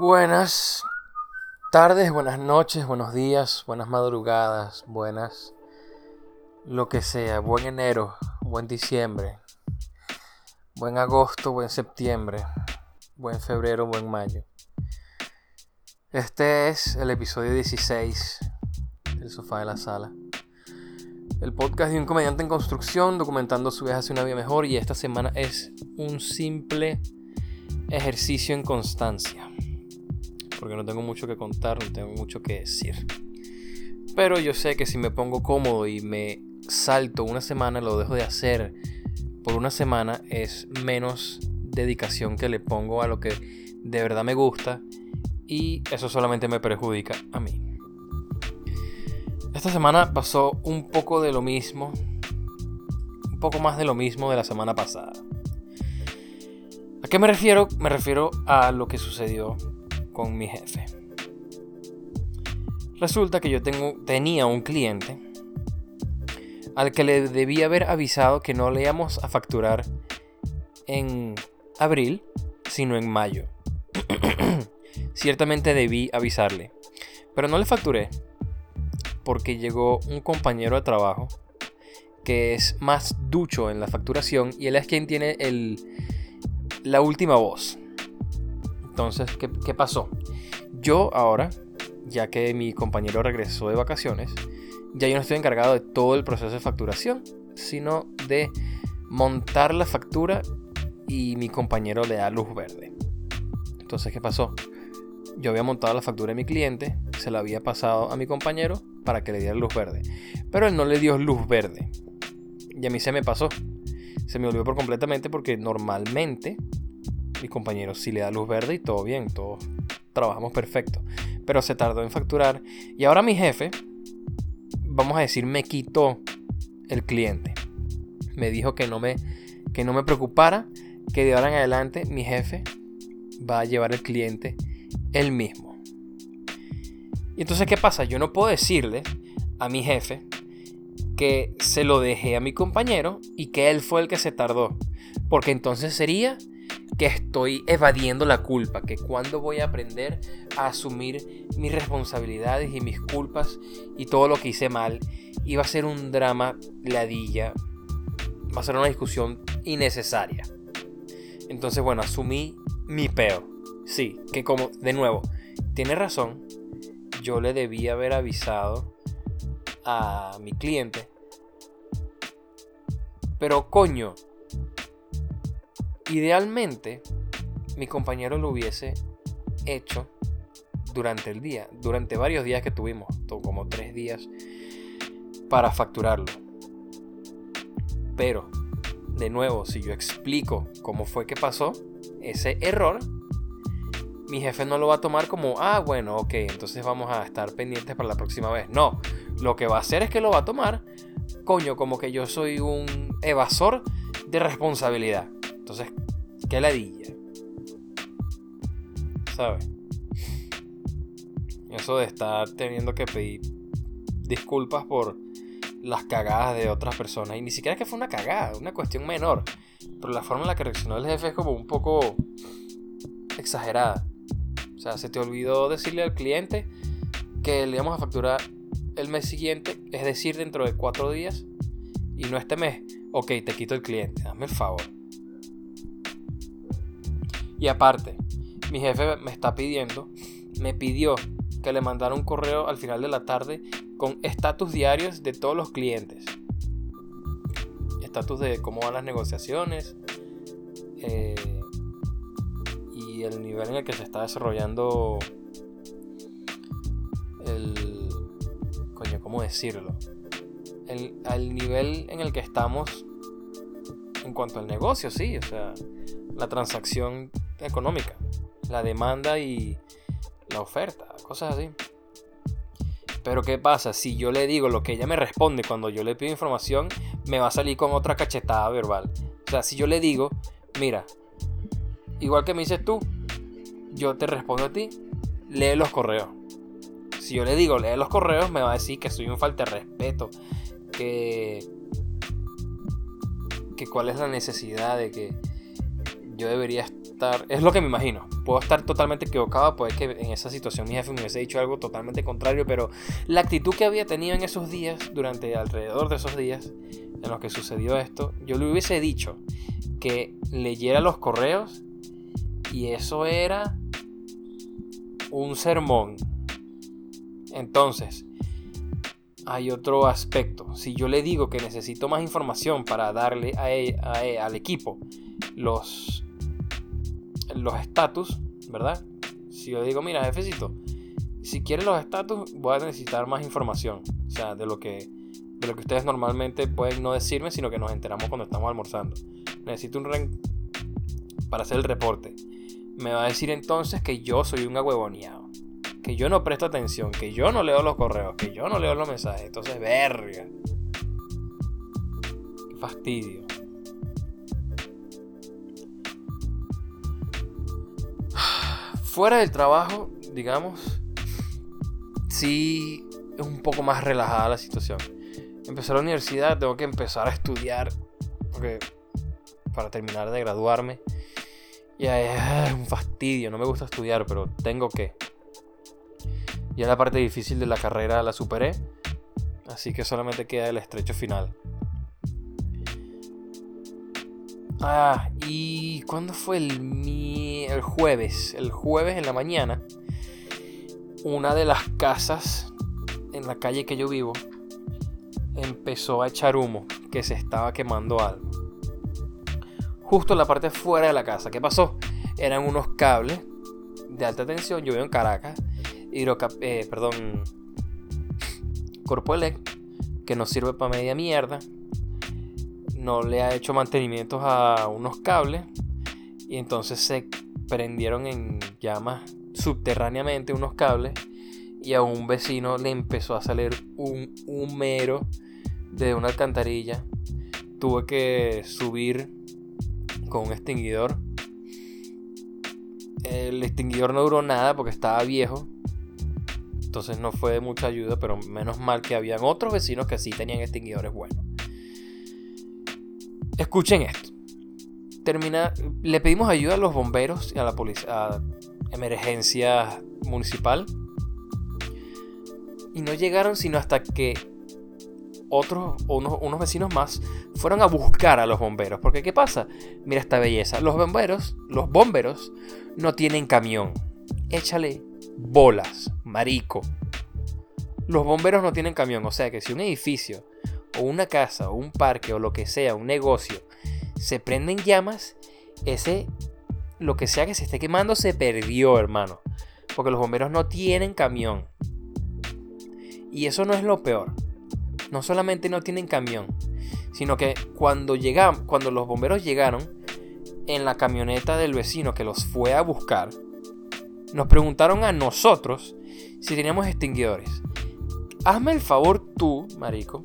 Buenas tardes, buenas noches, buenos días, buenas madrugadas, buenas lo que sea, buen enero, buen diciembre, buen agosto, buen septiembre, buen febrero, buen mayo. Este es el episodio 16 del sofá de la sala. El podcast de un comediante en construcción documentando su viaje hacia una vida mejor y esta semana es un simple ejercicio en constancia. Porque no tengo mucho que contar, no tengo mucho que decir. Pero yo sé que si me pongo cómodo y me salto una semana, lo dejo de hacer por una semana, es menos dedicación que le pongo a lo que de verdad me gusta y eso solamente me perjudica a mí. Esta semana pasó un poco de lo mismo, un poco más de lo mismo de la semana pasada. ¿A qué me refiero? Me refiero a lo que sucedió con mi jefe. Resulta que yo tengo, tenía un cliente al que le debía haber avisado que no le íbamos a facturar en abril, sino en mayo. Ciertamente debí avisarle, pero no le facturé porque llegó un compañero de trabajo que es más ducho en la facturación y él es quien tiene el, la última voz. Entonces, ¿qué, ¿qué pasó? Yo ahora, ya que mi compañero regresó de vacaciones, ya yo no estoy encargado de todo el proceso de facturación, sino de montar la factura y mi compañero le da luz verde. Entonces, ¿qué pasó? Yo había montado la factura de mi cliente, se la había pasado a mi compañero para que le diera luz verde. Pero él no le dio luz verde. Y a mí se me pasó. Se me olvidó por completamente porque normalmente mi compañero sí le da luz verde y todo bien, todos trabajamos perfecto. Pero se tardó en facturar. Y ahora mi jefe, vamos a decir, me quitó el cliente. Me dijo que no me, que no me preocupara, que de ahora en adelante mi jefe va a llevar el cliente él mismo. Y entonces, ¿qué pasa? Yo no puedo decirle a mi jefe que se lo dejé a mi compañero y que él fue el que se tardó. Porque entonces sería que estoy evadiendo la culpa, que cuando voy a aprender a asumir mis responsabilidades y mis culpas y todo lo que hice mal, y va a ser un drama ladilla, va a ser una discusión innecesaria. Entonces, bueno, asumí mi peo. Sí, que como, de nuevo, tiene razón, yo le debía haber avisado a mi cliente. Pero coño, Idealmente, mi compañero lo hubiese hecho durante el día, durante varios días que tuvimos, como tres días, para facturarlo. Pero, de nuevo, si yo explico cómo fue que pasó ese error, mi jefe no lo va a tomar como, ah, bueno, ok, entonces vamos a estar pendientes para la próxima vez. No, lo que va a hacer es que lo va a tomar, coño, como que yo soy un evasor de responsabilidad. Entonces, qué ladilla. ¿Sabes? Eso de estar teniendo que pedir disculpas por las cagadas de otras personas. Y ni siquiera que fue una cagada, una cuestión menor. Pero la forma en la que reaccionó el jefe es como un poco exagerada. O sea, se te olvidó decirle al cliente que le íbamos a facturar el mes siguiente, es decir, dentro de cuatro días. Y no este mes. Ok, te quito el cliente, hazme el favor. Y aparte, mi jefe me está pidiendo, me pidió que le mandara un correo al final de la tarde con estatus diarios de todos los clientes. Estatus de cómo van las negociaciones eh, y el nivel en el que se está desarrollando el... Coño, ¿cómo decirlo? El, al nivel en el que estamos en cuanto al negocio, sí, o sea, la transacción económica, la demanda y la oferta, cosas así. Pero ¿qué pasa? Si yo le digo lo que ella me responde cuando yo le pido información, me va a salir con otra cachetada verbal. O sea, si yo le digo, mira, igual que me dices tú, yo te respondo a ti, lee los correos. Si yo le digo, lee los correos, me va a decir que soy un falta de respeto, que, que cuál es la necesidad de que yo debería es lo que me imagino, puedo estar totalmente equivocado, puede que en esa situación mi jefe me hubiese dicho algo totalmente contrario, pero la actitud que había tenido en esos días, durante alrededor de esos días en los que sucedió esto, yo le hubiese dicho que leyera los correos y eso era un sermón. Entonces, hay otro aspecto. Si yo le digo que necesito más información para darle a, e, e, al equipo los los estatus, ¿verdad? Si yo digo, mira, jefecito, si quiere los estatus, voy a necesitar más información. O sea, de lo que de lo que ustedes normalmente pueden no decirme, sino que nos enteramos cuando estamos almorzando. Necesito un rank para hacer el reporte. Me va a decir entonces que yo soy un agüevoneado que yo no presto atención, que yo no leo los correos, que yo no leo los mensajes. Entonces, verga. Qué fastidio. Fuera del trabajo, digamos, sí es un poco más relajada la situación. Empecé la universidad, tengo que empezar a estudiar porque para terminar de graduarme. Y es un fastidio, no me gusta estudiar, pero tengo que. Ya la parte difícil de la carrera la superé, así que solamente queda el estrecho final. Ah, y ¿cuándo fue el, el jueves? El jueves en la mañana, una de las casas en la calle que yo vivo empezó a echar humo, que se estaba quemando algo. Justo en la parte fuera de la casa. ¿Qué pasó? Eran unos cables de alta tensión. Yo vivo en Caracas hidrocap eh, perdón, Corpoelec, que nos sirve para media mierda. No le ha hecho mantenimientos a unos cables y entonces se prendieron en llamas subterráneamente unos cables y a un vecino le empezó a salir un humero de una alcantarilla. Tuve que subir con un extinguidor. El extinguidor no duró nada porque estaba viejo entonces no fue de mucha ayuda, pero menos mal que habían otros vecinos que sí tenían extinguidores buenos. Escuchen esto. Termina, le pedimos ayuda a los bomberos y a la policía, emergencia municipal. Y no llegaron sino hasta que otros, unos, unos vecinos más, fueron a buscar a los bomberos. Porque ¿qué pasa? Mira esta belleza. Los bomberos, los bomberos no tienen camión. Échale bolas, marico. Los bomberos no tienen camión, o sea que si un edificio, o una casa, o un parque, o lo que sea, un negocio, se prende en llamas, ese, lo que sea que se esté quemando, se perdió, hermano. Porque los bomberos no tienen camión. Y eso no es lo peor. No solamente no tienen camión, sino que cuando llegan, cuando los bomberos llegaron en la camioneta del vecino que los fue a buscar, nos preguntaron a nosotros si teníamos extinguidores. Hazme el favor tú, marico.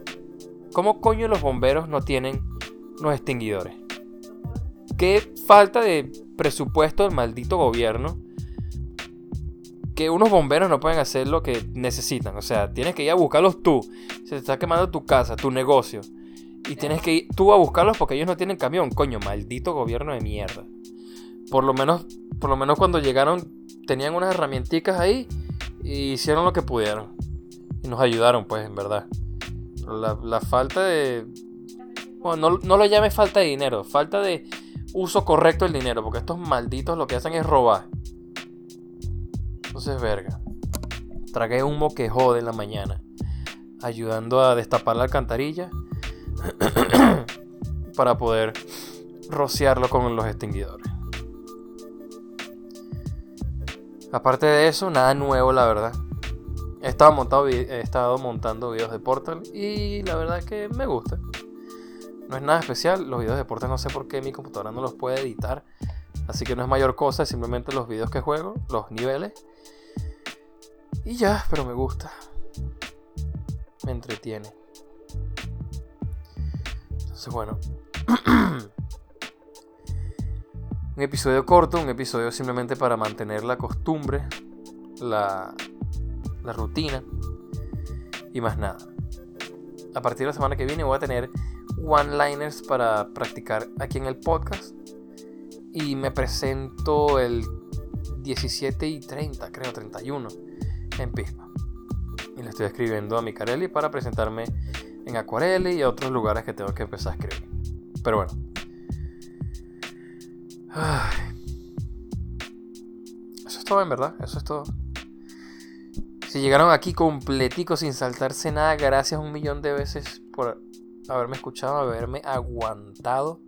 ¿Cómo coño los bomberos no tienen los extinguidores? Qué falta de presupuesto del maldito gobierno. Que unos bomberos no pueden hacer lo que necesitan. O sea, tienes que ir a buscarlos tú. Se te está quemando tu casa, tu negocio. Y tienes que ir tú a buscarlos porque ellos no tienen camión. Coño, maldito gobierno de mierda. Por lo menos, por lo menos cuando llegaron tenían unas herramientas ahí y hicieron lo que pudieron. Y nos ayudaron, pues, en verdad. La, falta de... Bueno, no, no lo llame falta de dinero, falta de uso correcto del dinero, porque estos malditos lo que hacen es robar. Entonces, verga. Tragué un que jode en la mañana, ayudando a destapar la alcantarilla para poder rociarlo con los extinguidores. Aparte de eso, nada nuevo, la verdad. He estado, montado, he montando videos de Portal y la verdad que me gusta. No es nada especial, los videos de Portal no sé por qué mi computadora no los puede editar. Así que no es mayor cosa, es simplemente los videos que juego, los niveles. Y ya, pero me gusta. Me entretiene. Entonces bueno. Un episodio corto, un episodio simplemente para mantener la costumbre, la, la rutina y más nada. A partir de la semana que viene voy a tener one-liners para practicar aquí en el podcast. Y me presento el 17 y 30, creo, 31, en Pispa. Y le estoy escribiendo a Micarelli para presentarme en Acuarelli y a otros lugares que tengo que empezar a escribir. Pero bueno. Eso es todo, en verdad. Eso es todo. Si llegaron aquí completicos sin saltarse nada, gracias un millón de veces por haberme escuchado, haberme aguantado.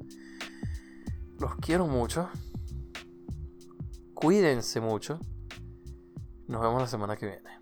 Los quiero mucho. Cuídense mucho. Nos vemos la semana que viene.